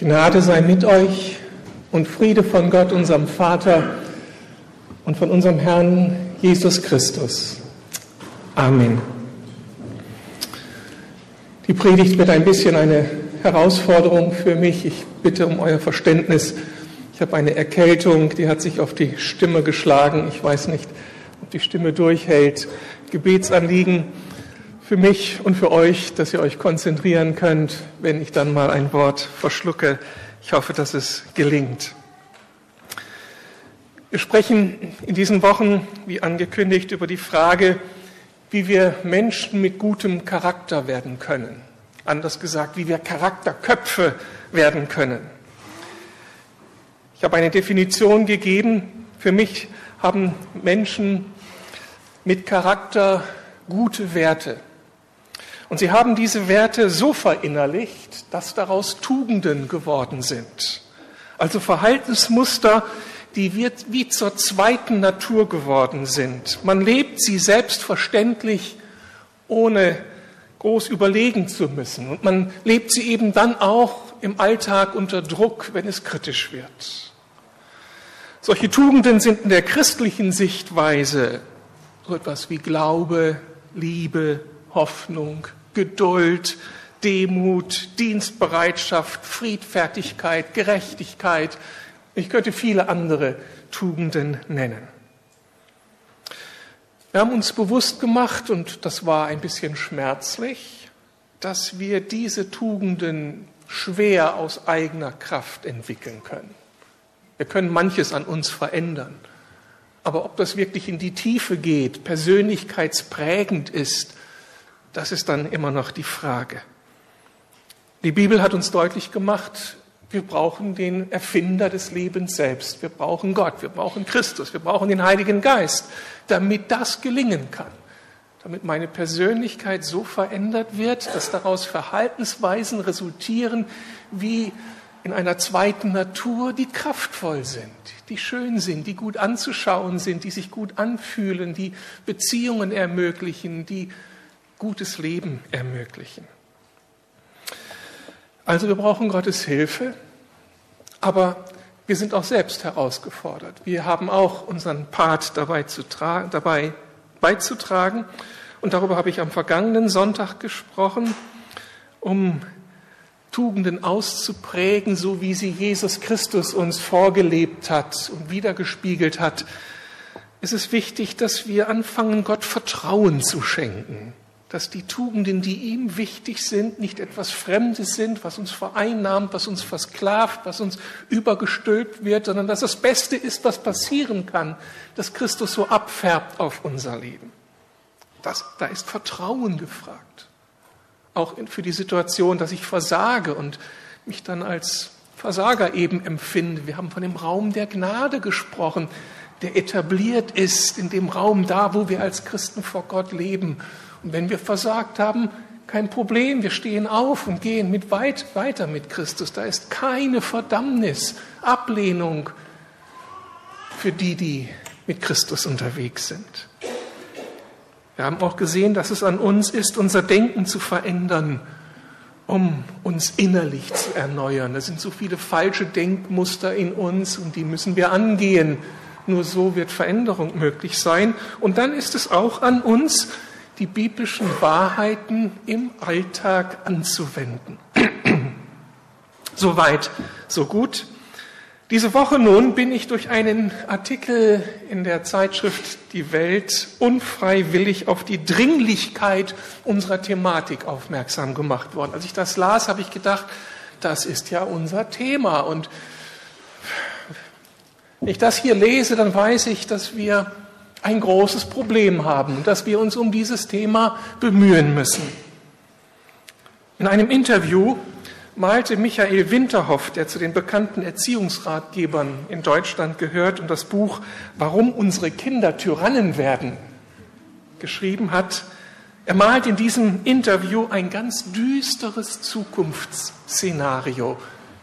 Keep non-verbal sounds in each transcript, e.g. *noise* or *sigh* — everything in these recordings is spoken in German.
Gnade sei mit euch und Friede von Gott, unserem Vater und von unserem Herrn Jesus Christus. Amen. Die Predigt wird ein bisschen eine Herausforderung für mich. Ich bitte um euer Verständnis. Ich habe eine Erkältung, die hat sich auf die Stimme geschlagen. Ich weiß nicht, ob die Stimme durchhält. Gebetsanliegen für mich und für euch, dass ihr euch konzentrieren könnt, wenn ich dann mal ein Wort verschlucke. Ich hoffe, dass es gelingt. Wir sprechen in diesen Wochen, wie angekündigt, über die Frage, wie wir Menschen mit gutem Charakter werden können. Anders gesagt, wie wir Charakterköpfe werden können. Ich habe eine Definition gegeben. Für mich haben Menschen mit Charakter gute Werte. Und sie haben diese Werte so verinnerlicht, dass daraus Tugenden geworden sind. Also Verhaltensmuster, die wie zur zweiten Natur geworden sind. Man lebt sie selbstverständlich, ohne groß überlegen zu müssen. Und man lebt sie eben dann auch im Alltag unter Druck, wenn es kritisch wird. Solche Tugenden sind in der christlichen Sichtweise so etwas wie Glaube, Liebe, Hoffnung, Geduld, Demut, Dienstbereitschaft, Friedfertigkeit, Gerechtigkeit. Ich könnte viele andere Tugenden nennen. Wir haben uns bewusst gemacht, und das war ein bisschen schmerzlich, dass wir diese Tugenden schwer aus eigener Kraft entwickeln können. Wir können manches an uns verändern. Aber ob das wirklich in die Tiefe geht, persönlichkeitsprägend ist, das ist dann immer noch die Frage. Die Bibel hat uns deutlich gemacht, wir brauchen den Erfinder des Lebens selbst. Wir brauchen Gott, wir brauchen Christus, wir brauchen den Heiligen Geist, damit das gelingen kann. Damit meine Persönlichkeit so verändert wird, dass daraus Verhaltensweisen resultieren, wie in einer zweiten Natur, die kraftvoll sind, die schön sind, die gut anzuschauen sind, die sich gut anfühlen, die Beziehungen ermöglichen, die gutes Leben ermöglichen. Also wir brauchen Gottes Hilfe, aber wir sind auch selbst herausgefordert. Wir haben auch unseren Part dabei, zu dabei beizutragen. Und darüber habe ich am vergangenen Sonntag gesprochen, um Tugenden auszuprägen, so wie sie Jesus Christus uns vorgelebt hat und wiedergespiegelt hat. Es ist wichtig, dass wir anfangen, Gott Vertrauen zu schenken dass die Tugenden, die ihm wichtig sind, nicht etwas Fremdes sind, was uns vereinnahmt, was uns versklavt, was uns übergestülpt wird, sondern dass das Beste ist, was passieren kann, dass Christus so abfärbt auf unser Leben. Das, da ist Vertrauen gefragt. Auch für die Situation, dass ich versage und mich dann als Versager eben empfinde. Wir haben von dem Raum der Gnade gesprochen, der etabliert ist in dem Raum da, wo wir als Christen vor Gott leben und wenn wir versagt haben, kein Problem, wir stehen auf und gehen mit weit weiter mit Christus. Da ist keine Verdammnis, Ablehnung für die, die mit Christus unterwegs sind. Wir haben auch gesehen, dass es an uns ist, unser Denken zu verändern, um uns innerlich zu erneuern. Da sind so viele falsche Denkmuster in uns und die müssen wir angehen. Nur so wird Veränderung möglich sein. Und dann ist es auch an uns, die biblischen Wahrheiten im Alltag anzuwenden. *clears throat* Soweit, so gut. Diese Woche nun bin ich durch einen Artikel in der Zeitschrift Die Welt unfreiwillig auf die Dringlichkeit unserer Thematik aufmerksam gemacht worden. Als ich das las, habe ich gedacht, das ist ja unser Thema. Und wenn ich das hier lese, dann weiß ich, dass wir ein großes Problem haben, dass wir uns um dieses Thema bemühen müssen. In einem Interview malte Michael Winterhoff, der zu den bekannten Erziehungsratgebern in Deutschland gehört und das Buch Warum unsere Kinder Tyrannen werden geschrieben hat, er malt in diesem Interview ein ganz düsteres Zukunftsszenario.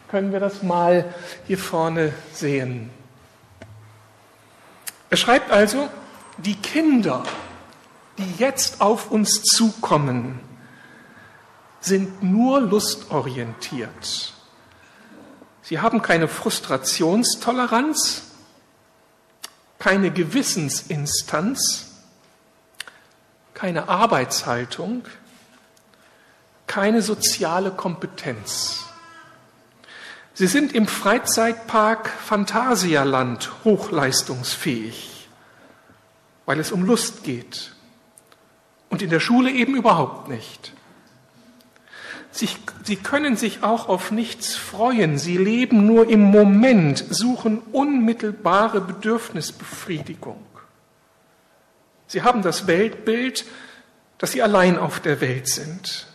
Können wir das mal hier vorne sehen? Er schreibt also, die Kinder, die jetzt auf uns zukommen, sind nur lustorientiert. Sie haben keine Frustrationstoleranz, keine Gewissensinstanz, keine Arbeitshaltung, keine soziale Kompetenz. Sie sind im Freizeitpark Phantasialand hochleistungsfähig, weil es um Lust geht und in der Schule eben überhaupt nicht. Sie, sie können sich auch auf nichts freuen. Sie leben nur im Moment, suchen unmittelbare Bedürfnisbefriedigung. Sie haben das Weltbild, dass sie allein auf der Welt sind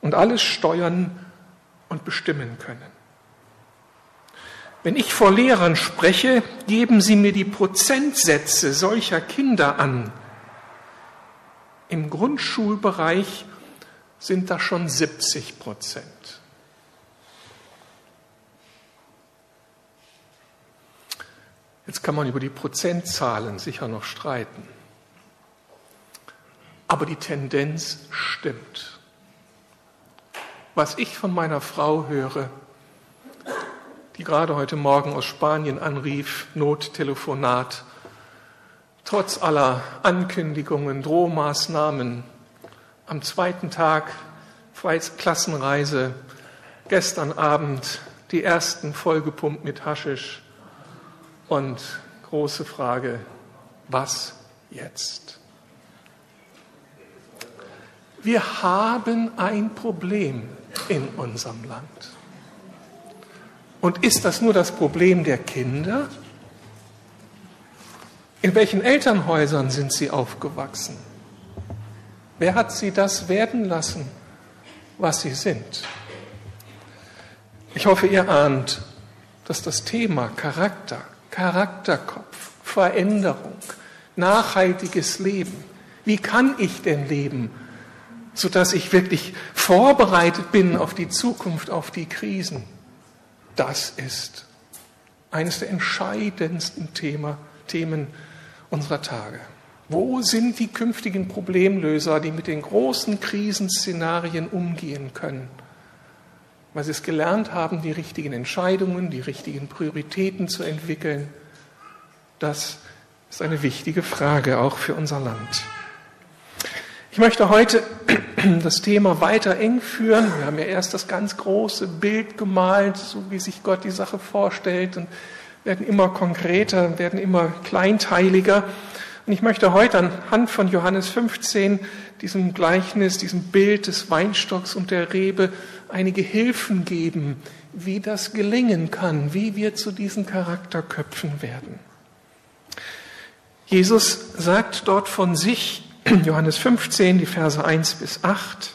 und alles steuern und bestimmen können. Wenn ich vor Lehrern spreche, geben sie mir die Prozentsätze solcher Kinder an. Im Grundschulbereich sind das schon 70 Prozent. Jetzt kann man über die Prozentzahlen sicher noch streiten. Aber die Tendenz stimmt. Was ich von meiner Frau höre, die gerade heute Morgen aus Spanien anrief, Nottelefonat, trotz aller Ankündigungen, Drohmaßnahmen, am zweiten Tag Klassenreise, gestern Abend die ersten vollgepumpt mit Haschisch und große Frage, was jetzt? Wir haben ein Problem in unserem Land. Und ist das nur das Problem der Kinder? In welchen Elternhäusern sind sie aufgewachsen? Wer hat sie das werden lassen, was sie sind? Ich hoffe, ihr ahnt, dass das Thema Charakter, Charakterkopf, Veränderung, nachhaltiges Leben, wie kann ich denn leben, sodass ich wirklich vorbereitet bin auf die Zukunft, auf die Krisen, das ist eines der entscheidendsten Thema, Themen unserer Tage. Wo sind die künftigen Problemlöser, die mit den großen Krisenszenarien umgehen können? Weil sie es gelernt haben, die richtigen Entscheidungen, die richtigen Prioritäten zu entwickeln. Das ist eine wichtige Frage auch für unser Land. Ich möchte heute *clears throat* das Thema weiter eng führen. Wir haben ja erst das ganz große Bild gemalt, so wie sich Gott die Sache vorstellt und werden immer konkreter, werden immer kleinteiliger. Und ich möchte heute anhand von Johannes 15, diesem Gleichnis, diesem Bild des Weinstocks und der Rebe, einige Hilfen geben, wie das gelingen kann, wie wir zu diesen Charakterköpfen werden. Jesus sagt dort von sich, *clears throat* Johannes 15, die Verse 1 bis 8,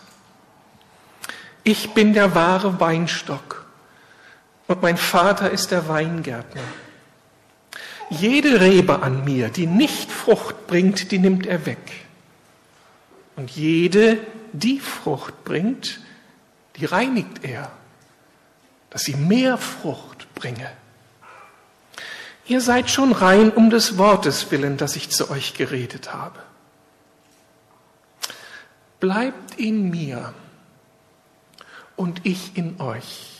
ich bin der wahre Weinstock und mein Vater ist der Weingärtner. Jede Rebe an mir, die nicht Frucht bringt, die nimmt er weg. Und jede, die Frucht bringt, die reinigt er, dass sie mehr Frucht bringe. Ihr seid schon rein um des Wortes willen, das ich zu euch geredet habe. Bleibt in mir und ich in euch.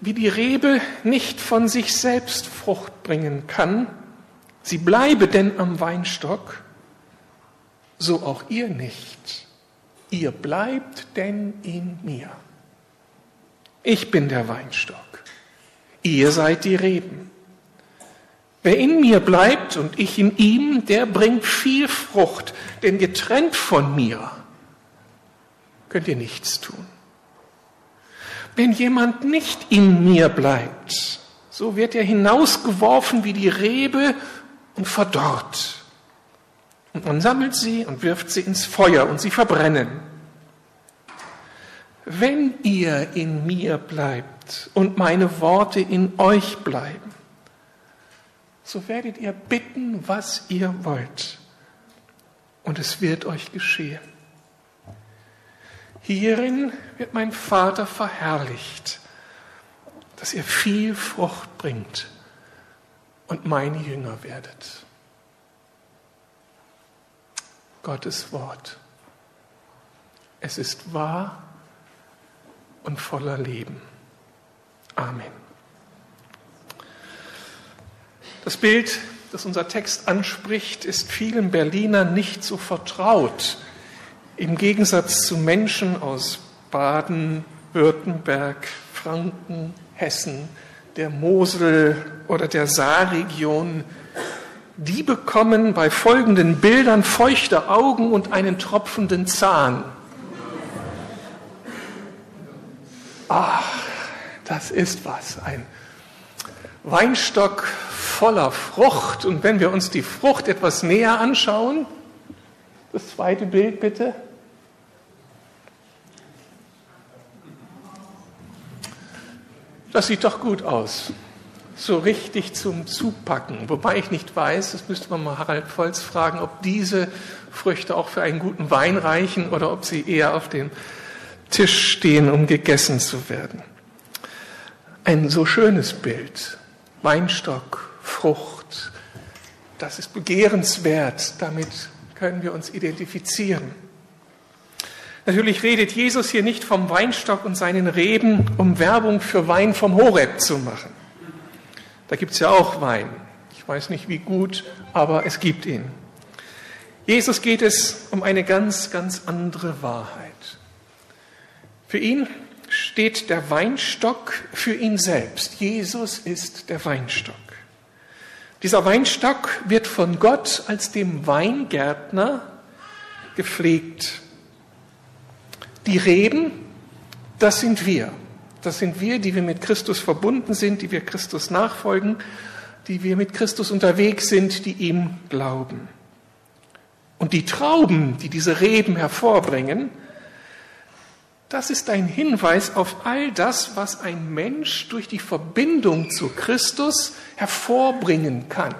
wie die Rebe nicht von sich selbst Frucht bringen kann, sie bleibe denn am Weinstock, so auch ihr nicht. Ihr bleibt denn in mir. Ich bin der Weinstock. Ihr seid die Reben. Wer in mir bleibt und ich in ihm, der bringt viel Frucht, denn getrennt von mir könnt ihr nichts tun. Wenn jemand nicht in mir bleibt, so wird er hinausgeworfen wie die Rebe und verdorrt. Und man sammelt sie und wirft sie ins Feuer und sie verbrennen. Wenn ihr in mir bleibt und meine Worte in euch bleiben, so werdet ihr bitten, was ihr wollt, und es wird euch geschehen. Hierin wird mein Vater verherrlicht, dass ihr viel Frucht bringt und meine Jünger werdet. Gottes Wort. Es ist wahr und voller Leben. Amen. Das Bild, das unser Text anspricht, ist vielen Berlinern nicht so vertraut. Im Gegensatz zu Menschen aus Baden, Württemberg, Franken, Hessen, der Mosel oder der Saarregion, die bekommen bei folgenden Bildern feuchte Augen und einen tropfenden Zahn. Ach, das ist was, ein Weinstock voller Frucht. Und wenn wir uns die Frucht etwas näher anschauen, das zweite Bild bitte. Das sieht doch gut aus. So richtig zum Zupacken. Wobei ich nicht weiß, das müsste man mal Harald Volz fragen, ob diese Früchte auch für einen guten Wein reichen oder ob sie eher auf dem Tisch stehen, um gegessen zu werden. Ein so schönes Bild. Weinstock, Frucht. Das ist begehrenswert. Damit können wir uns identifizieren. Natürlich redet Jesus hier nicht vom Weinstock und seinen Reben, um Werbung für Wein vom Horeb zu machen. Da gibt es ja auch Wein. Ich weiß nicht wie gut, aber es gibt ihn. Jesus geht es um eine ganz, ganz andere Wahrheit. Für ihn steht der Weinstock für ihn selbst. Jesus ist der Weinstock. Dieser Weinstock wird von Gott als dem Weingärtner gepflegt. Die Reben, das sind wir. Das sind wir, die wir mit Christus verbunden sind, die wir Christus nachfolgen, die wir mit Christus unterwegs sind, die ihm glauben. Und die Trauben, die diese Reben hervorbringen, das ist ein Hinweis auf all das, was ein Mensch durch die Verbindung zu Christus hervorbringen kann.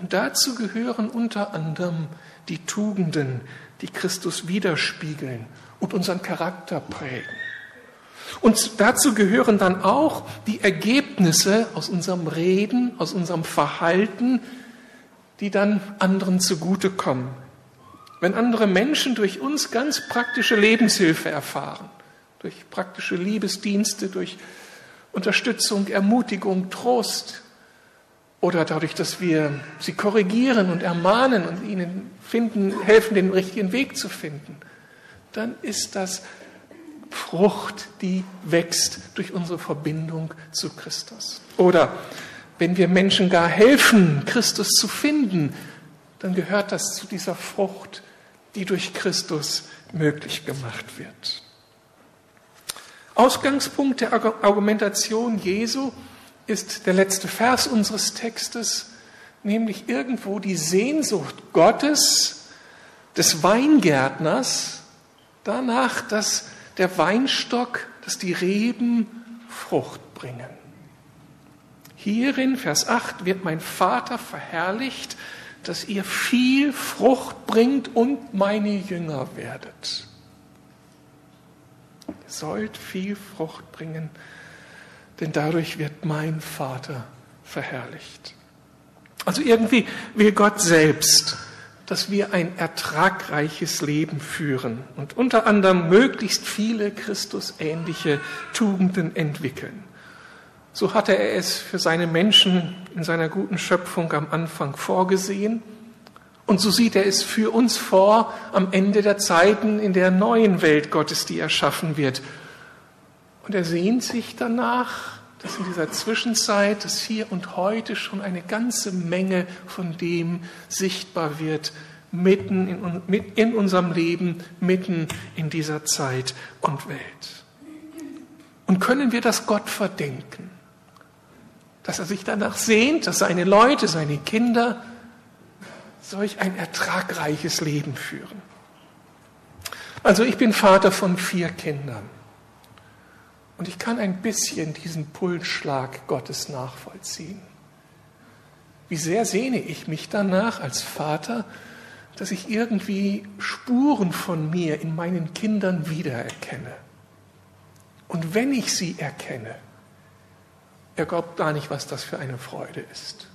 Und dazu gehören unter anderem die Tugenden, die Christus widerspiegeln und unseren Charakter prägen. Und dazu gehören dann auch die Ergebnisse aus unserem Reden, aus unserem Verhalten, die dann anderen zugutekommen. Wenn andere Menschen durch uns ganz praktische Lebenshilfe erfahren, durch praktische Liebesdienste, durch Unterstützung, Ermutigung, Trost, oder dadurch, dass wir sie korrigieren und ermahnen und ihnen finden, helfen, den richtigen Weg zu finden, dann ist das Frucht, die wächst durch unsere Verbindung zu Christus. Oder wenn wir Menschen gar helfen, Christus zu finden, dann gehört das zu dieser Frucht, die durch Christus möglich gemacht wird. Ausgangspunkt der Argumentation Jesu ist der letzte Vers unseres Textes, nämlich irgendwo die Sehnsucht Gottes, des Weingärtners, danach, dass der Weinstock, dass die Reben Frucht bringen. Hierin, Vers 8, wird mein Vater verherrlicht, dass ihr viel Frucht bringt und meine Jünger werdet. Ihr sollt viel Frucht bringen denn dadurch wird mein Vater verherrlicht. Also irgendwie will Gott selbst, dass wir ein ertragreiches Leben führen und unter anderem möglichst viele Christusähnliche Tugenden entwickeln. So hatte er es für seine Menschen in seiner guten Schöpfung am Anfang vorgesehen. Und so sieht er es für uns vor am Ende der Zeiten in der neuen Welt Gottes, die erschaffen wird und er sehnt sich danach, dass in dieser Zwischenzeit, dass hier und heute schon eine ganze Menge von dem sichtbar wird, mitten in, in unserem Leben, mitten in dieser Zeit und Welt. Und können wir das Gott verdenken? Dass er sich danach sehnt, dass seine Leute, seine Kinder solch ein ertragreiches Leben führen. Also ich bin Vater von vier Kindern. Und ich kann ein bisschen diesen Pulsschlag Gottes nachvollziehen. Wie sehr sehne ich mich danach als Vater, dass ich irgendwie Spuren von mir in meinen Kindern wiedererkenne. Und wenn ich sie erkenne, er glaubt gar nicht, was das für eine Freude ist.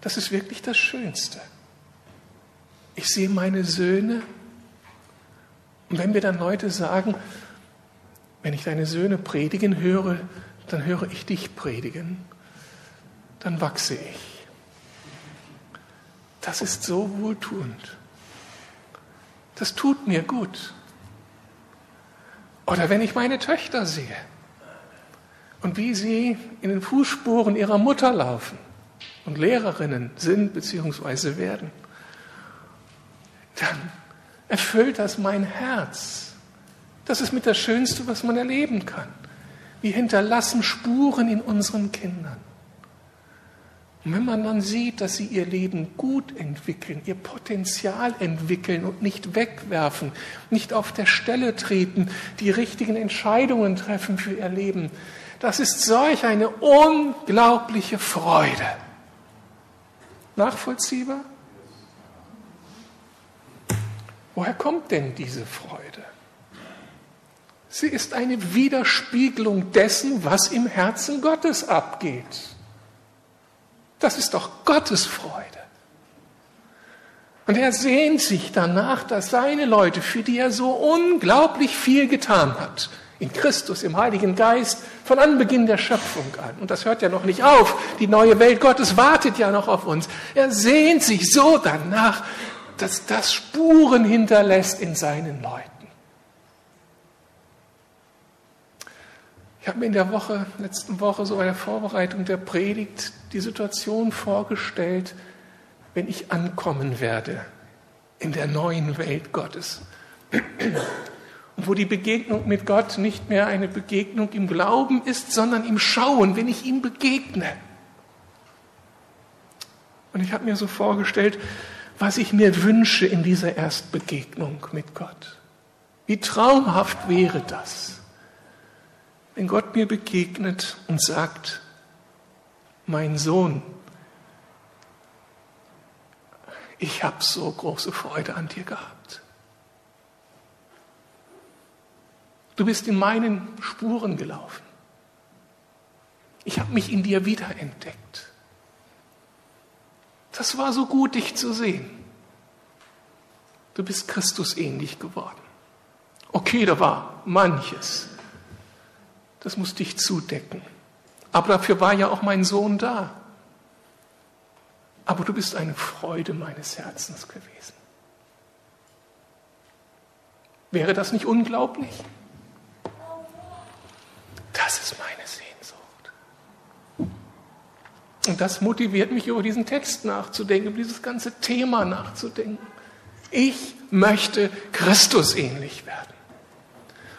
Das ist wirklich das Schönste. Ich sehe meine Söhne und wenn wir dann Leute sagen, Wenn ich deine Söhne predigen höre, dann höre ich dich predigen. Dann wachse ich. Das ist so wohltuend. Das tut mir gut. Oder wenn ich meine Töchter sehe und wie sie in den Fußspuren ihrer Mutter laufen und Lehrerinnen sind bzw. werden, dann erfüllt das mein Herz. Das ist mit das Schönste, was man erleben kann. Wir hinterlassen Spuren in unseren Kindern. Und wenn man dann sieht, dass sie ihr Leben gut entwickeln, ihr Potenzial entwickeln und nicht wegwerfen, nicht auf der Stelle treten, die richtigen Entscheidungen treffen für ihr Leben, das ist solch eine unglaubliche Freude. Nachvollziehbar? Woher kommt denn diese Freude? Sie ist eine Widerspiegelung dessen, was im Herzen Gottes abgeht. Das ist doch Gottes Freude. Und er sehnt sich danach, dass seine Leute, für die er so unglaublich viel getan hat, in Christus, im Heiligen Geist, von Anbeginn der Schöpfung an. Und das hört ja noch nicht auf. Die neue Welt Gottes wartet ja noch auf uns. Er sehnt sich so danach, dass das Spuren hinterlässt in seinen Leuten. Ich habe mir in der Woche, letzten Woche, so bei der Vorbereitung der Predigt die Situation vorgestellt, wenn ich ankommen werde in der neuen Welt Gottes. Wo die Begegnung mit Gott nicht mehr eine Begegnung im Glauben ist, sondern im Schauen, wenn ich ihm begegne. Und ich habe mir so vorgestellt, was ich mir wünsche in dieser Erstbegegnung mit Gott. Wie traumhaft wäre das? wenn Gott mir begegnet und sagt, mein Sohn, ich habe so große Freude an dir gehabt. Du bist in meinen Spuren gelaufen. Ich habe mich in dir wiederentdeckt. Das war so gut, dich zu sehen. Du bist Christus ähnlich geworden. Okay, da war manches, das muss dich zudecken. Aber dafür war ja auch mein Sohn da. Aber du bist eine Freude meines Herzens gewesen. Wäre das nicht unglaublich? Das ist meine Sehnsucht. Und das motiviert mich, über diesen Text nachzudenken, über dieses ganze Thema nachzudenken. Ich möchte Christus ähnlich werden.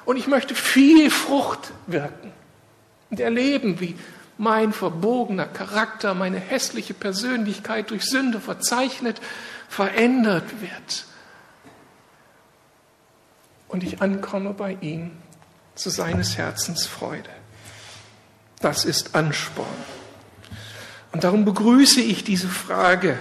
Und ich möchte viel Frucht wirken und erleben, wie mein verbogener Charakter, meine hässliche Persönlichkeit durch Sünde verzeichnet, verändert wird. Und ich ankomme bei ihm zu seines Herzens Freude. Das ist Ansporn. Und darum begrüße ich diese Frage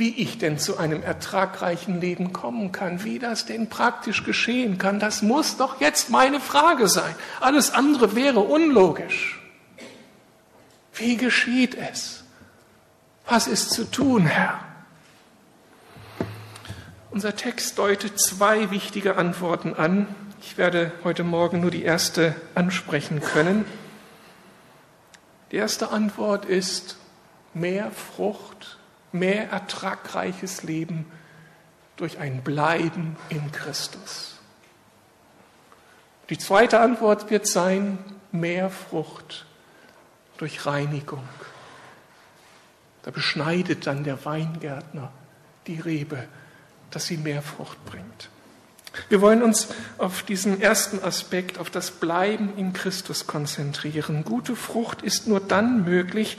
wie ich denn zu einem ertragreichen Leben kommen kann, wie das denn praktisch geschehen kann, das muss doch jetzt meine Frage sein. Alles andere wäre unlogisch. Wie geschieht es? Was ist zu tun, Herr? Unser Text deutet zwei wichtige Antworten an. Ich werde heute Morgen nur die erste ansprechen können. Die erste Antwort ist mehr Frucht mehr ertragreiches Leben durch ein Bleiben in Christus. Die zweite Antwort wird sein, mehr Frucht durch Reinigung. Da beschneidet dann der Weingärtner die Rebe, dass sie mehr Frucht bringt. Wir wollen uns auf diesen ersten Aspekt, auf das Bleiben in Christus konzentrieren. Gute Frucht ist nur dann möglich,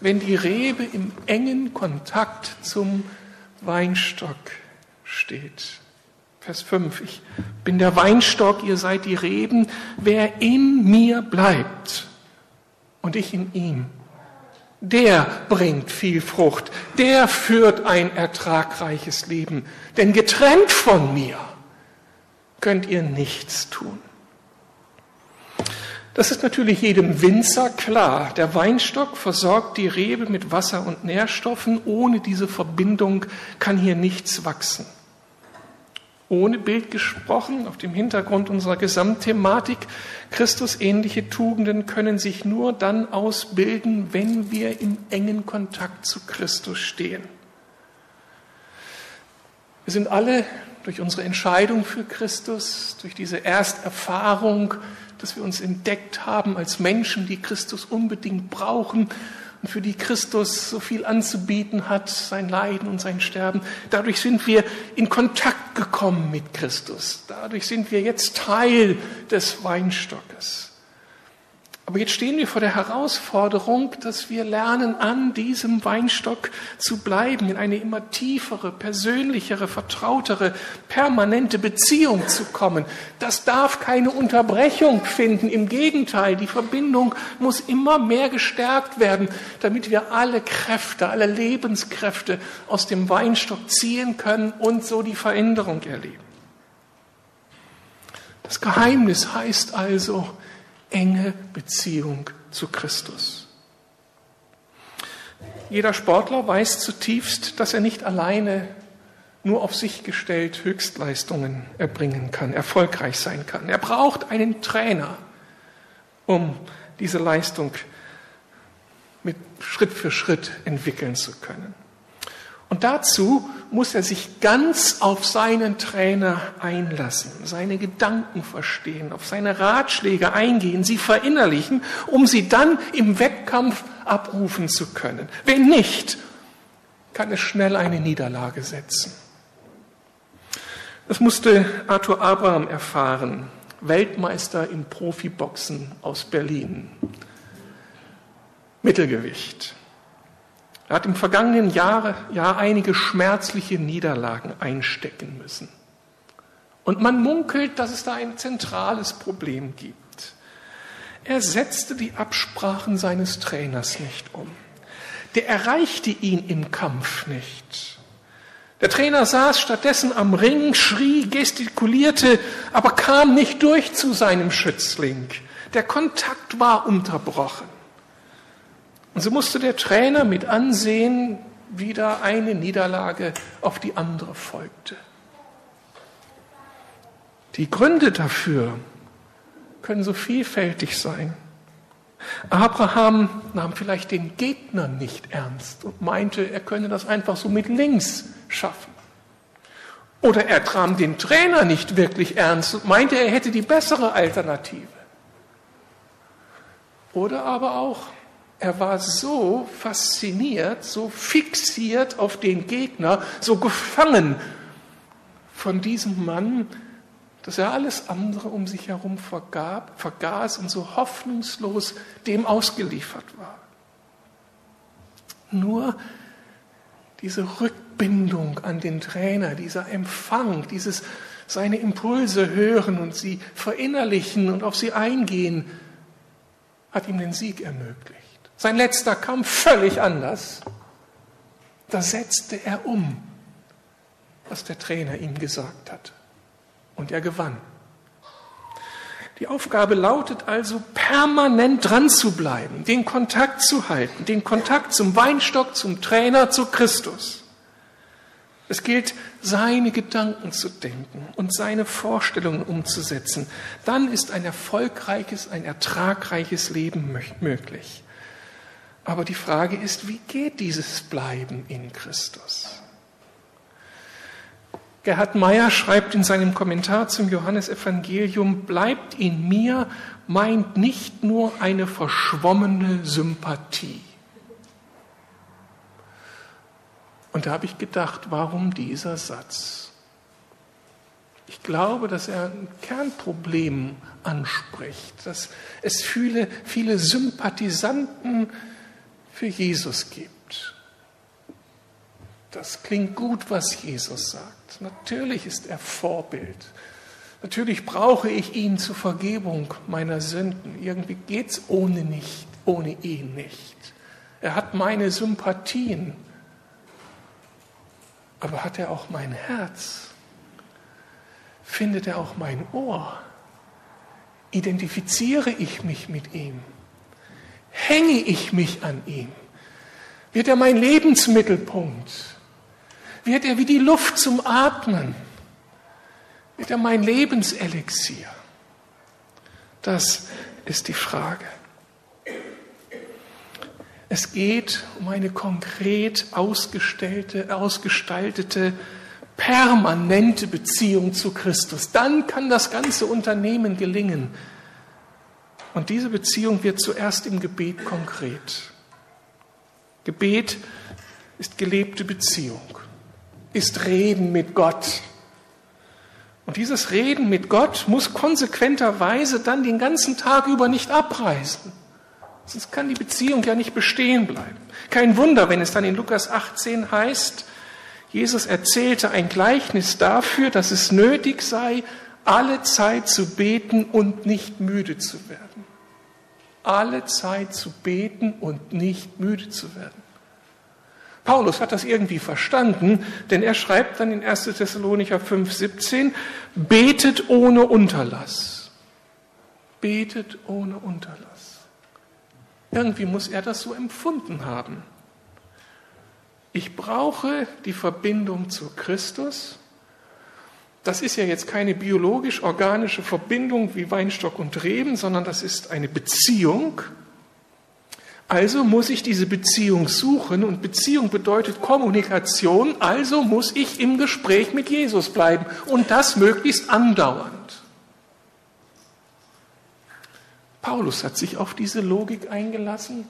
wenn die Rebe im engen Kontakt zum Weinstock steht. Vers 5, ich bin der Weinstock, ihr seid die Reben. Wer in mir bleibt und ich in ihm, der bringt viel Frucht, der führt ein ertragreiches Leben. Denn getrennt von mir könnt ihr nichts tun. Das ist natürlich jedem Winzer klar. Der Weinstock versorgt die Rebe mit Wasser und Nährstoffen. Ohne diese Verbindung kann hier nichts wachsen. ohne Bild gesprochen, auf dem Hintergrund unserer Gesamtthematik. Christusähnliche Tugenden können sich nur dann ausbilden, wenn wir im engen Kontakt zu Christus stehen. Wir sind alle durch unsere Entscheidung für Christus, durch diese Ersterfahrung, dass wir uns entdeckt haben als Menschen, die Christus unbedingt brauchen, und für die Christus so viel anzubieten hat, sein Leiden und sein Sterben. Dadurch sind wir in Kontakt gekommen mit Christus. Dadurch sind wir jetzt Teil des Weinstockes. Aber jetzt stehen wir vor der Herausforderung, dass wir lernen, an diesem Weinstock zu bleiben, in eine immer tiefere, persönlichere, vertrautere, permanente Beziehung zu kommen. Das darf keine Unterbrechung finden. Im Gegenteil, die Verbindung muss immer mehr gestärkt werden, damit wir alle Kräfte, alle Lebenskräfte aus dem Weinstock ziehen können und so die Veränderung erleben. Das Geheimnis heißt also, enge Beziehung zu Christus. Jeder Sportler weiß zutiefst, dass er nicht alleine nur auf sich gestellt Höchstleistungen erbringen kann, erfolgreich sein kann. Er braucht einen Trainer, um diese Leistung mit Schritt für Schritt entwickeln zu können. Und dazu muss er sich ganz auf seinen Trainer einlassen, seine Gedanken verstehen, auf seine Ratschläge eingehen, sie verinnerlichen, um sie dann im Wettkampf abrufen zu können. Wenn nicht, kann es schnell eine Niederlage setzen. Das musste Arthur Abraham erfahren, Weltmeister im Profiboxen aus Berlin. Mittelgewicht. Er hat im vergangenen Jahr, Jahr einige schmerzliche Niederlagen einstecken müssen. Und man munkelt, dass es da ein zentrales Problem gibt. Er setzte die Absprachen seines Trainers nicht um. Der erreichte ihn im Kampf nicht. Der Trainer saß stattdessen am Ring, schrie, gestikulierte, aber kam nicht durch zu seinem Schützling. Der Kontakt war unterbrochen. Und so musste der Trainer mit ansehen, wie da eine Niederlage auf die andere folgte. Die Gründe dafür können so vielfältig sein. Abraham nahm vielleicht den Gegner nicht ernst und meinte, er könne das einfach so mit links schaffen. Oder er nahm den Trainer nicht wirklich ernst und meinte, er hätte die bessere Alternative. Oder aber auch, er war so fasziniert, so fixiert auf den Gegner, so gefangen von diesem Mann, dass er alles andere um sich herum vergab, vergaß und so hoffnungslos dem ausgeliefert war. Nur diese Rückbindung an den Trainer, dieser Empfang, dieses seine Impulse hören und sie verinnerlichen und auf sie eingehen, hat ihm den Sieg ermöglicht. Sein letzter Kampf völlig anders. Da setzte er um, was der Trainer ihm gesagt hat. Und er gewann. Die Aufgabe lautet also, permanent dran zu bleiben, den Kontakt zu halten, den Kontakt zum Weinstock, zum Trainer, zu Christus. Es gilt, seine Gedanken zu denken und seine Vorstellungen umzusetzen. Dann ist ein erfolgreiches, ein ertragreiches Leben möglich. Aber die Frage ist, wie geht dieses Bleiben in Christus? Gerhard Meyer schreibt in seinem Kommentar zum Johannesevangelium, bleibt in mir meint nicht nur eine verschwommene Sympathie. Und da habe ich gedacht, warum dieser Satz? Ich glaube, dass er ein Kernproblem anspricht, dass es viele, viele Sympathisanten für Jesus gibt. Das klingt gut, was Jesus sagt. Natürlich ist er Vorbild. Natürlich brauche ich ihn zur Vergebung meiner Sünden. Irgendwie geht es ohne, nicht, ohne ihn nicht. Er hat meine Sympathien. Aber hat er auch mein Herz? Findet er auch mein Ohr? Identifiziere ich mich mit ihm? Hänge ich mich an ihm? Wird er mein Lebensmittelpunkt? Wird er wie die Luft zum Atmen? Wird er mein Lebenselixier? Das ist die Frage. Es geht um eine konkret ausgestellte, ausgestaltete, permanente Beziehung zu Christus. Dann kann das ganze Unternehmen gelingen. Und diese Beziehung wird zuerst im Gebet konkret. Gebet ist gelebte Beziehung, ist Reden mit Gott. Und dieses Reden mit Gott muss konsequenterweise dann den ganzen Tag über nicht abreißen. Sonst kann die Beziehung ja nicht bestehen bleiben. Kein Wunder, wenn es dann in Lukas 18 heißt, Jesus erzählte ein Gleichnis dafür, dass es nötig sei, alle Zeit zu beten und nicht müde zu werden. Alle Zeit zu beten und nicht müde zu werden. Paulus hat das irgendwie verstanden, denn er schreibt dann in 1. Thessalonicher 5,17, betet ohne Unterlass. Betet ohne Unterlass. Irgendwie muss er das so empfunden haben. Ich brauche die Verbindung zu Christus. Das ist ja jetzt keine biologisch-organische Verbindung wie Weinstock und Reben, sondern das ist eine Beziehung. Also muss ich diese Beziehung suchen und Beziehung bedeutet Kommunikation, also muss ich im Gespräch mit Jesus bleiben und das möglichst andauernd. Paulus hat sich auf diese Logik eingelassen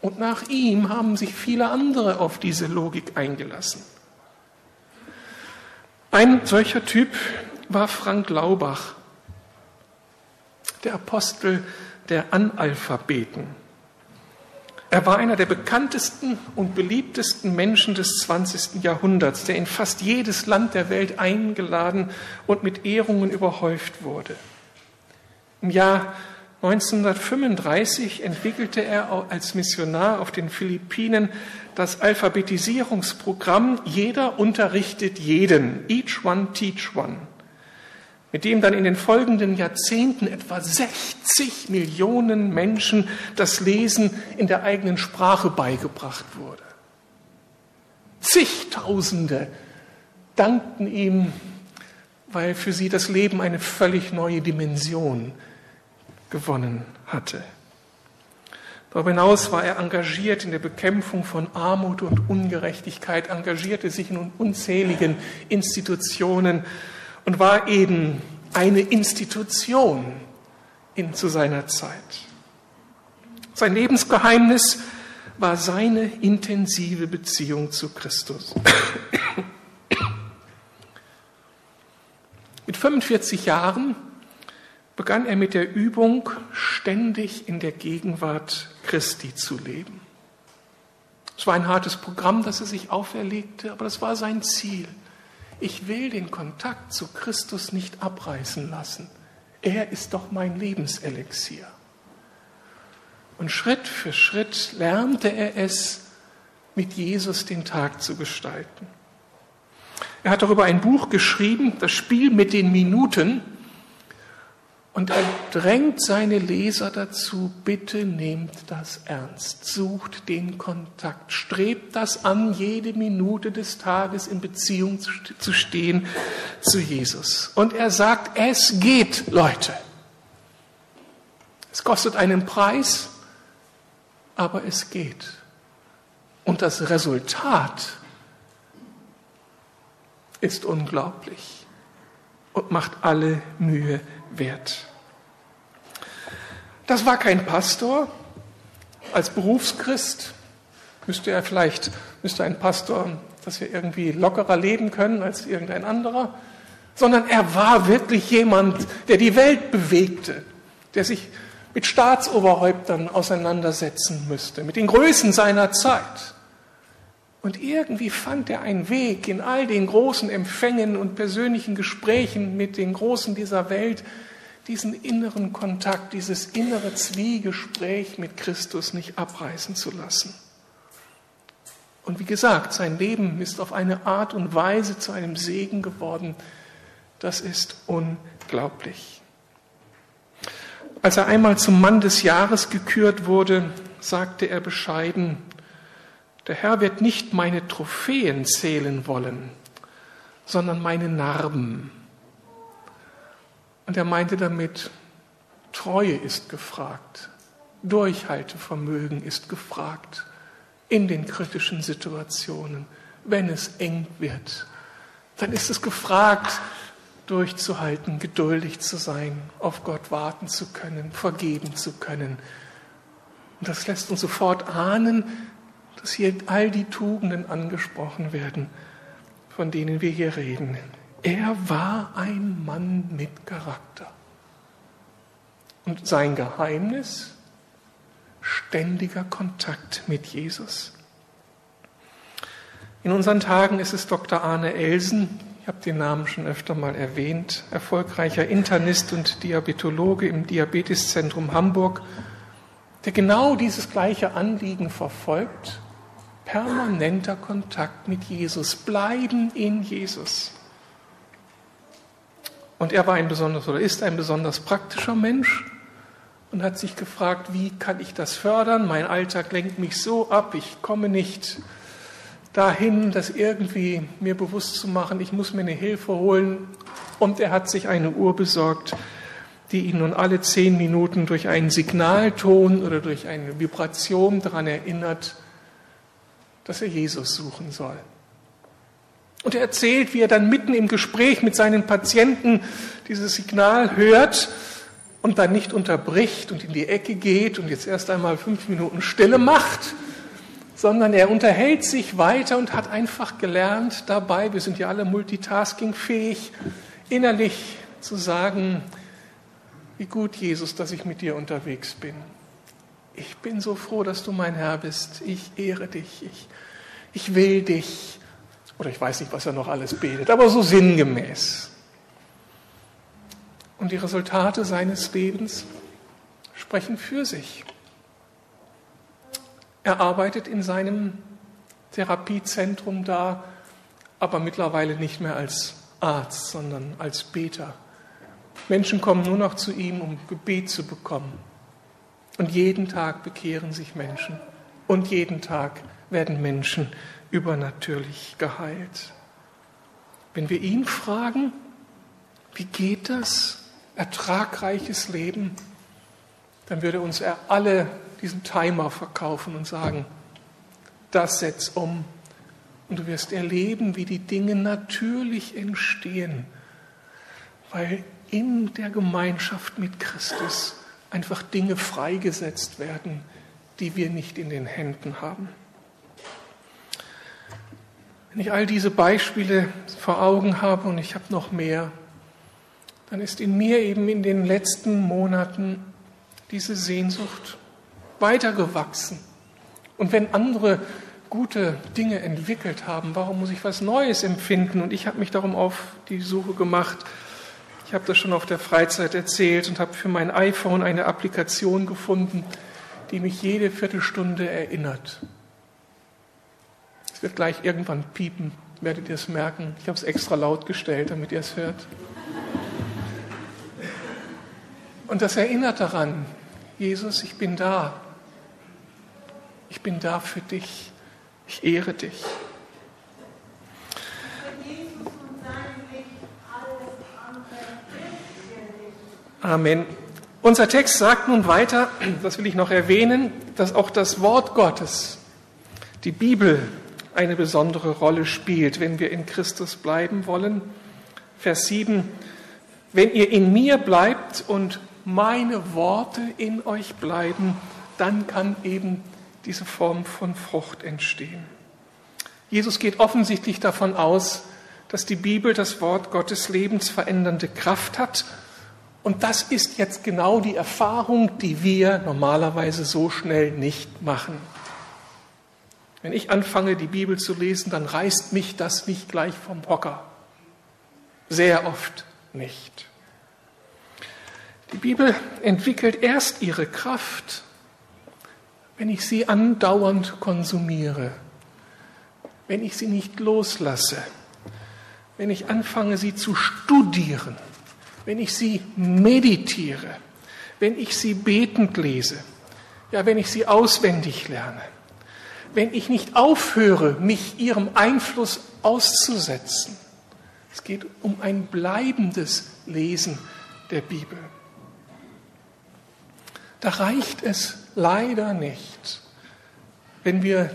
und nach ihm haben sich viele andere auf diese Logik eingelassen. Ein solcher Typ war Frank Laubach, der Apostel der Analphabeten. Er war einer der bekanntesten und beliebtesten Menschen des 20. Jahrhunderts, der in fast jedes Land der Welt eingeladen und mit Ehrungen überhäuft wurde. Im Jahr 1935 entwickelte er als Missionar auf den Philippinen das Alphabetisierungsprogramm Jeder unterrichtet jeden, Each One Teach One mit dem dann in den folgenden Jahrzehnten etwa 60 Millionen Menschen das Lesen in der eigenen Sprache beigebracht wurde. Zigtausende dankten ihm, weil für sie das Leben eine völlig neue Dimension gewonnen hatte. Darüber hinaus war er engagiert in der Bekämpfung von Armut und Ungerechtigkeit, engagierte sich in unzähligen Institutionen, und war eben eine Institution in, zu seiner Zeit. Sein Lebensgeheimnis war seine intensive Beziehung zu Christus. Mit 45 Jahren begann er mit der Übung, ständig in der Gegenwart Christi zu leben. Es war ein hartes Programm, das er sich auferlegte, aber das war sein Ziel. Ich will den Kontakt zu Christus nicht abreißen lassen. Er ist doch mein Lebenselixier. Und Schritt für Schritt lernte er es, mit Jesus den Tag zu gestalten. Er hat darüber ein Buch geschrieben, das Spiel mit den Minuten, und er drängt seine Leser dazu, bitte nehmt das ernst, sucht den Kontakt, strebt das an, jede Minute des Tages in Beziehung zu stehen zu Jesus. Und er sagt, es geht, Leute. Es kostet einen Preis, aber es geht. Und das Resultat ist unglaublich und macht alle Mühe wert. Das war kein Pastor. Als Berufschrist müsste er vielleicht, müsste ein Pastor, dass wir irgendwie lockerer leben können als irgendein anderer, sondern er war wirklich jemand, der die Welt bewegte, der sich mit Staatsoberhäuptern auseinandersetzen müsste, mit den Größen seiner Zeit. Und irgendwie fand er einen Weg in all den großen Empfängen und persönlichen Gesprächen mit den Großen dieser Welt, diesen inneren Kontakt, dieses innere Zwiegespräch mit Christus nicht abreißen zu lassen. Und wie gesagt, sein Leben ist auf eine Art und Weise zu einem Segen geworden. Das ist unglaublich. Als er einmal zum Mann des Jahres gekürt wurde, sagte er bescheiden, der Herr wird nicht meine Trophäen zählen wollen, sondern meine Narben. Und er meinte damit, Treue ist gefragt, Durchhaltevermögen ist gefragt in den kritischen Situationen, wenn es eng wird. Dann ist es gefragt, durchzuhalten, geduldig zu sein, auf Gott warten zu können, vergeben zu können. Und das lässt uns sofort ahnen, dass hier all die Tugenden angesprochen werden, von denen wir hier reden. Er war ein Mann mit Charakter. Und sein Geheimnis, ständiger Kontakt mit Jesus. In unseren Tagen ist es Dr. Arne Elsen, ich habe den Namen schon öfter mal erwähnt, erfolgreicher Internist und Diabetologe im Diabeteszentrum Hamburg, der genau dieses gleiche Anliegen verfolgt, permanenter Kontakt mit Jesus, bleiben in Jesus. Und er war ein besonders oder ist ein besonders praktischer Mensch und hat sich gefragt, wie kann ich das fördern? Mein Alltag lenkt mich so ab, ich komme nicht dahin, das irgendwie mir bewusst zu machen, ich muss mir eine Hilfe holen. Und er hat sich eine Uhr besorgt, die ihn nun alle zehn Minuten durch einen Signalton oder durch eine Vibration daran erinnert, dass er Jesus suchen soll. Und er erzählt, wie er dann mitten im Gespräch mit seinen Patienten dieses Signal hört und dann nicht unterbricht und in die Ecke geht und jetzt erst einmal fünf Minuten Stille macht, sondern er unterhält sich weiter und hat einfach gelernt dabei, wir sind ja alle multitaskingfähig, innerlich zu sagen, wie gut, Jesus, dass ich mit dir unterwegs bin. Ich bin so froh, dass du mein Herr bist. Ich ehre dich. Ich, ich will dich. Oder ich weiß nicht, was er noch alles betet, aber so sinngemäß. Und die Resultate seines Lebens sprechen für sich. Er arbeitet in seinem Therapiezentrum da, aber mittlerweile nicht mehr als Arzt, sondern als Beter. Menschen kommen nur noch zu ihm, um Gebet zu bekommen. Und jeden Tag bekehren sich Menschen. Und jeden Tag werden Menschen übernatürlich geheilt. Wenn wir ihn fragen, wie geht das? Ertragreiches Leben, dann würde uns er alle diesen Timer verkaufen und sagen, das setz um und du wirst erleben, wie die Dinge natürlich entstehen, weil in der Gemeinschaft mit Christus einfach Dinge freigesetzt werden, die wir nicht in den Händen haben. Wenn ich all diese Beispiele vor Augen habe und ich habe noch mehr, dann ist in mir eben in den letzten Monaten diese Sehnsucht weitergewachsen. Und wenn andere gute Dinge entwickelt haben, warum muss ich was Neues empfinden? Und ich habe mich darum auf die Suche gemacht, ich habe das schon auf der Freizeit erzählt und habe für mein iPhone eine Applikation gefunden, die mich jede Viertelstunde erinnert. Es wird gleich irgendwann piepen, werdet ihr es merken. Ich habe es extra laut gestellt, damit ihr es hört. Und das erinnert daran, Jesus, ich bin da. Ich bin da für dich. Ich ehre dich. Amen. Unser Text sagt nun weiter, *clears throat* das will ich noch erwähnen, dass auch das Wort Gottes, die Bibel, eine besondere Rolle spielt, wenn wir in Christus bleiben wollen. Vers 7, wenn ihr in mir bleibt und meine Worte in euch bleiben, dann kann eben diese Form von Frucht entstehen. Jesus geht offensichtlich davon aus, dass die Bibel das Wort Gottes lebensverändernde Kraft hat und das ist jetzt genau die Erfahrung, die wir normalerweise so schnell nicht machen. Wenn ich anfange, die Bibel zu lesen, dann reißt mich das nicht gleich vom Hocker. Sehr oft nicht. Die Bibel entwickelt erst ihre Kraft, wenn ich sie andauernd konsumiere, wenn ich sie nicht loslasse, wenn ich anfange, sie zu studieren wenn ich sie meditiere, wenn ich sie betend lese, ja, wenn ich sie auswendig lerne, wenn ich nicht aufhöre, mich ihrem Einfluss auszusetzen. Es geht um ein bleibendes Lesen der Bibel. Da reicht es leider nicht, wenn wir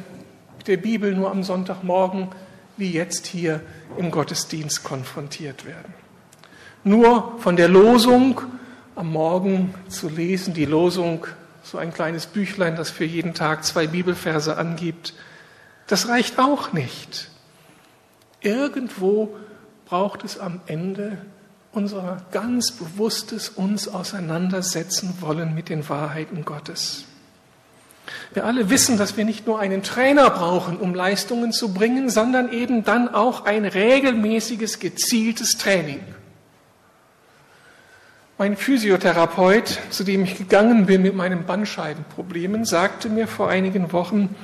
mit der Bibel nur am Sonntagmorgen wie jetzt hier im Gottesdienst konfrontiert werden. Nur von der Losung am Morgen zu lesen, die Losung, so ein kleines Büchlein, das für jeden Tag zwei Bibelverse angibt, das reicht auch nicht. Irgendwo braucht es am Ende unser ganz bewusstes uns auseinandersetzen wollen mit den Wahrheiten Gottes. Wir alle wissen, dass wir nicht nur einen Trainer brauchen, um Leistungen zu bringen, sondern eben dann auch ein regelmäßiges, gezieltes Training. Mein Physiotherapeut, zu dem ich gegangen bin mit meinen Bandscheibenproblemen, sagte mir vor einigen Wochen,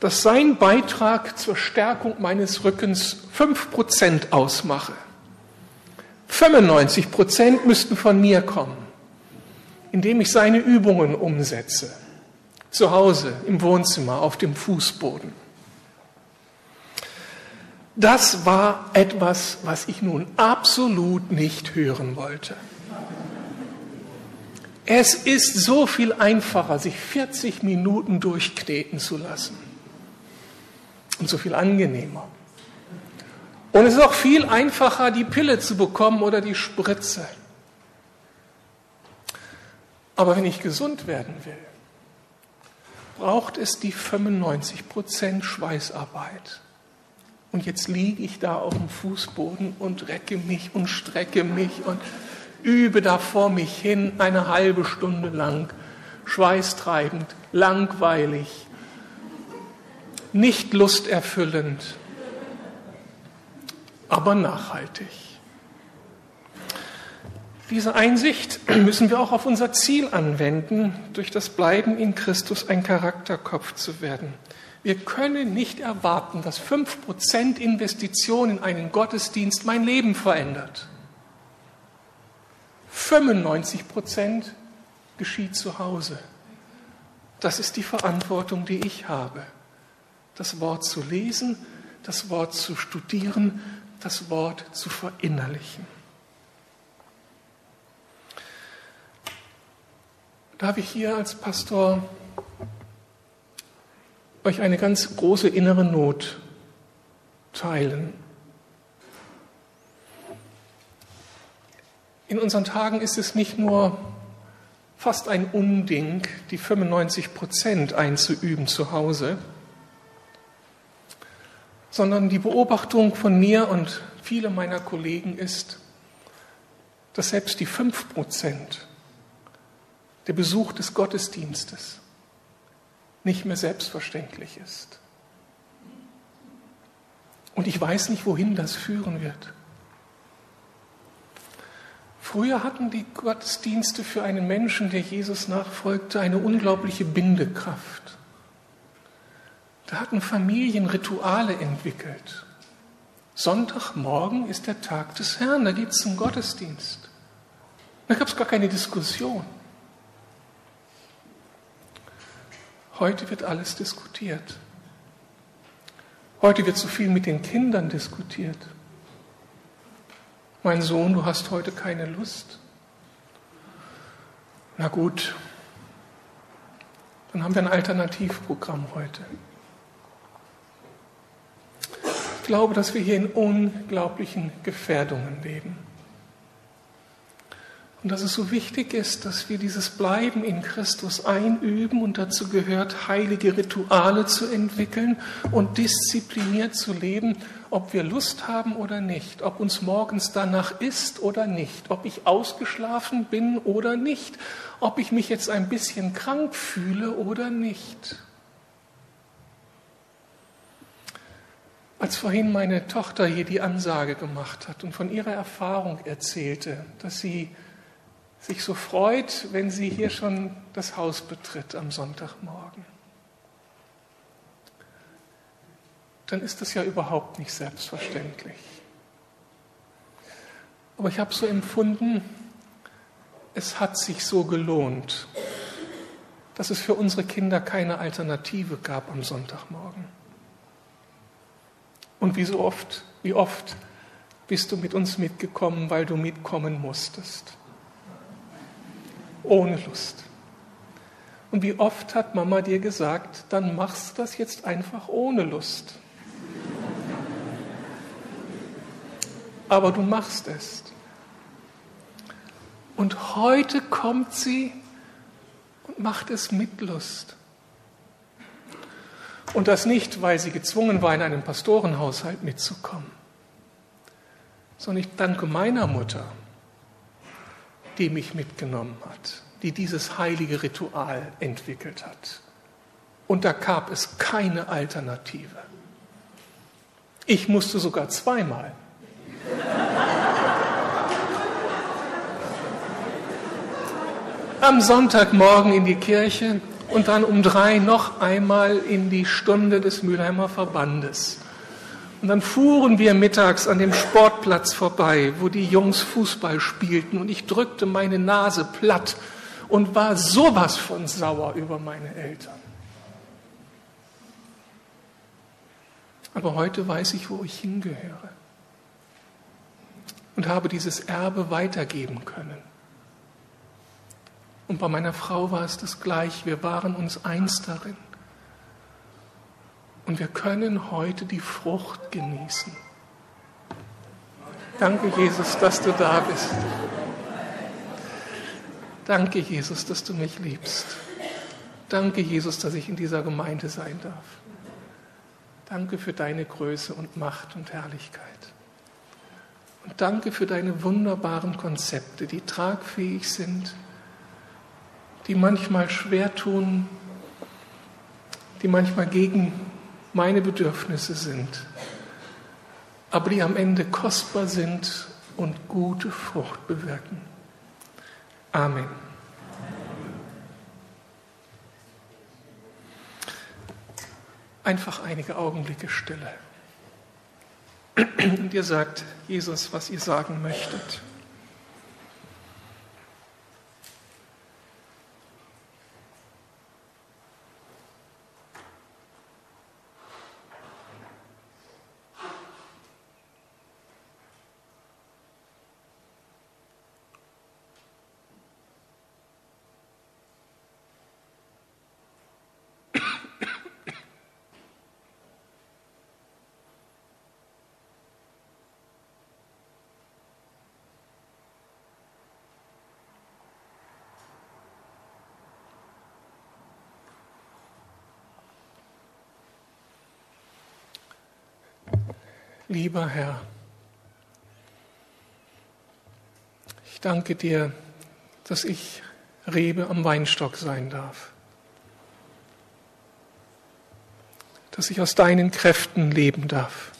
dass sein Beitrag zur Stärkung meines Rückens fünf Prozent ausmache. 95 Prozent müssten von mir kommen, indem ich seine Übungen umsetze. Zu Hause, im Wohnzimmer, auf dem Fußboden. Das war etwas, was ich nun absolut nicht hören wollte. Es ist so viel einfacher, sich 40 Minuten durchkneten zu lassen. Und so viel angenehmer. Und es ist auch viel einfacher, die Pille zu bekommen oder die Spritze. Aber wenn ich gesund werden will, braucht es die 95 Prozent Schweißarbeit. Und jetzt liege ich da auf dem Fußboden und recke mich und strecke mich und übe da vor mich hin eine halbe Stunde lang, schweißtreibend, langweilig, nicht lusterfüllend aber nachhaltig. Diese Einsicht müssen wir auch auf unser Ziel anwenden, durch das Bleiben in Christus ein Charakterkopf zu werden. Wir können nicht erwarten, dass 5% Investition in einen Gottesdienst mein Leben verändert. 95% geschieht zu Hause. Das ist die Verantwortung, die ich habe. Das Wort zu lesen, das Wort zu studieren, das Wort zu verinnerlichen. Darf ich hier als Pastor euch eine ganz große innere Not teilen? In unseren Tagen ist es nicht nur fast ein Unding, die 95 Prozent einzuüben zu Hause, sondern die Beobachtung von mir und viele meiner Kollegen ist, dass selbst die fünf Prozent der Besuch des Gottesdienstes nicht mehr selbstverständlich ist. Und ich weiß nicht, wohin das führen wird. Früher hatten die Gottesdienste für einen Menschen, der Jesus nachfolgte, eine unglaubliche Bindekraft. Da hatten Familien Rituale entwickelt. Sonntagmorgen ist der Tag des Herrn, da gibt es einen Gottesdienst. Da gab es gar keine Diskussion. Heute wird alles diskutiert. Heute wird so viel mit den Kindern diskutiert. Mein Sohn, du hast heute keine Lust. Na gut, dann haben wir ein Alternativprogramm heute. Ich glaube, dass wir hier in unglaublichen Gefährdungen leben. Und dass es so wichtig ist, dass wir dieses Bleiben in Christus einüben und dazu gehört, heilige Rituale zu entwickeln und diszipliniert zu leben, ob wir Lust haben oder nicht, ob uns morgens danach ist oder nicht, ob ich ausgeschlafen bin oder nicht, ob ich mich jetzt ein bisschen krank fühle oder nicht. Als vorhin meine Tochter hier die Ansage gemacht hat und von ihrer Erfahrung erzählte, dass sie sich so freut, wenn sie hier schon das Haus betritt am Sonntagmorgen, dann ist das ja überhaupt nicht selbstverständlich. Aber ich habe so empfunden, es hat sich so gelohnt, dass es für unsere Kinder keine Alternative gab am Sonntagmorgen. Und wie so oft, wie oft bist du mit uns mitgekommen, weil du mitkommen musstest. Ohne Lust. Und wie oft hat Mama dir gesagt, dann machst du das jetzt einfach ohne Lust. Aber du machst es. Und heute kommt sie und macht es mit Lust. Und das nicht, weil sie gezwungen war, in einem Pastorenhaushalt mitzukommen, sondern ich danke meiner Mutter, die mich mitgenommen hat, die dieses heilige Ritual entwickelt hat. Und da gab es keine Alternative. Ich musste sogar zweimal. Am Sonntagmorgen in die Kirche und dann um drei noch einmal in die Stunde des Mülheimer Verbandes. Und dann fuhren wir mittags an dem Sportplatz vorbei, wo die Jungs Fußball spielten und ich drückte meine Nase platt und war sowas von sauer über meine Eltern. Aber heute weiß ich, wo ich hingehöre und habe dieses Erbe weitergeben können. Und bei meiner Frau war es das gleich. Wir waren uns eins darin. Und wir können heute die Frucht genießen. Danke, Jesus, dass du da bist. Danke, Jesus, dass du mich liebst. Danke, Jesus, dass ich in dieser Gemeinde sein darf. Danke für deine Größe und Macht und Herrlichkeit. Und danke für deine wunderbaren Konzepte, die tragfähig sind die manchmal schwer tun, die manchmal gegen meine Bedürfnisse sind, aber die am Ende kostbar sind und gute Frucht bewirken. Amen. Einfach einige Augenblicke Stille. Und ihr sagt Jesus, was ihr sagen möchtet. Lieber Herr, ich danke dir, dass ich Rebe am Weinstock sein darf, dass ich aus deinen Kräften leben darf.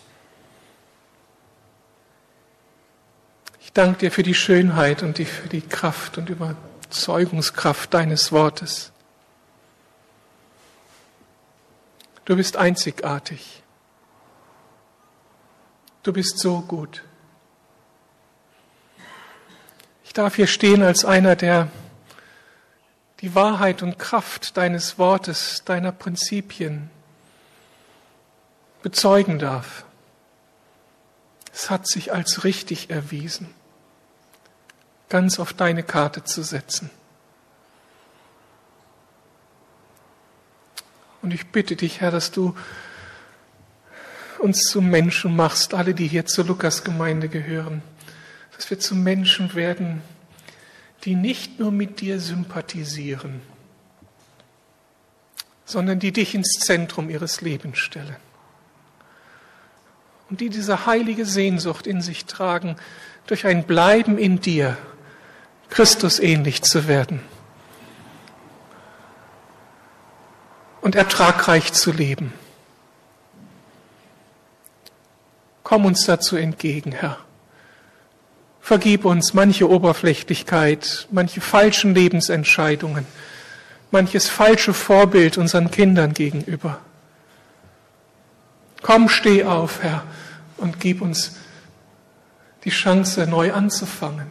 Ich danke dir für die Schönheit und die, für die Kraft und Überzeugungskraft deines Wortes. Du bist einzigartig. Du bist so gut. Ich darf hier stehen als einer, der die Wahrheit und Kraft deines Wortes, deiner Prinzipien bezeugen darf. Es hat sich als richtig erwiesen, ganz auf deine Karte zu setzen. Und ich bitte dich, Herr, dass du uns zu Menschen machst, alle, die hier zur Lukas-Gemeinde gehören, dass wir zu Menschen werden, die nicht nur mit dir sympathisieren, sondern die dich ins Zentrum ihres Lebens stellen. Und die diese heilige Sehnsucht in sich tragen, durch ein Bleiben in dir Christus ähnlich zu werden und ertragreich zu leben. Komm uns dazu entgegen, Herr. Vergib uns manche Oberflächlichkeit, manche falschen Lebensentscheidungen, manches falsche Vorbild unseren Kindern gegenüber. Komm, steh auf, Herr, und gib uns die Chance, neu anzufangen,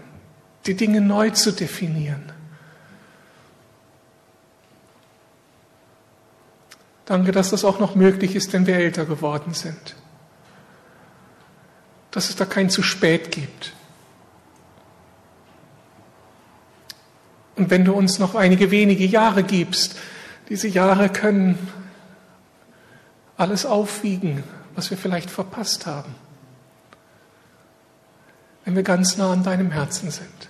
die Dinge neu zu definieren. Danke, dass das auch noch möglich ist, wenn wir älter geworden sind dass es da kein zu spät gibt. Und wenn du uns noch einige wenige Jahre gibst, diese Jahre können alles aufwiegen, was wir vielleicht verpasst haben, wenn wir ganz nah an deinem Herzen sind.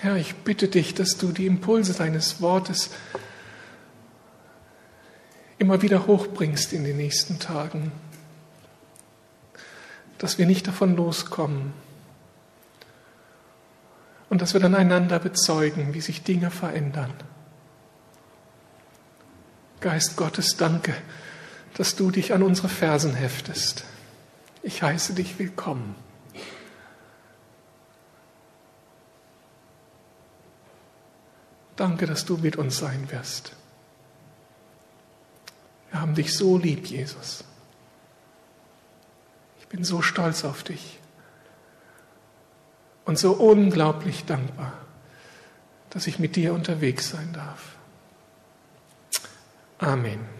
Herr, ich bitte dich, dass du die Impulse deines Wortes immer wieder hochbringst in den nächsten Tagen, dass wir nicht davon loskommen und dass wir dann einander bezeugen, wie sich Dinge verändern. Geist Gottes, danke, dass du dich an unsere Fersen heftest. Ich heiße dich willkommen. Danke, dass du mit uns sein wirst. Wir haben dich so lieb, Jesus. Ich bin so stolz auf dich und so unglaublich dankbar, dass ich mit dir unterwegs sein darf. Amen.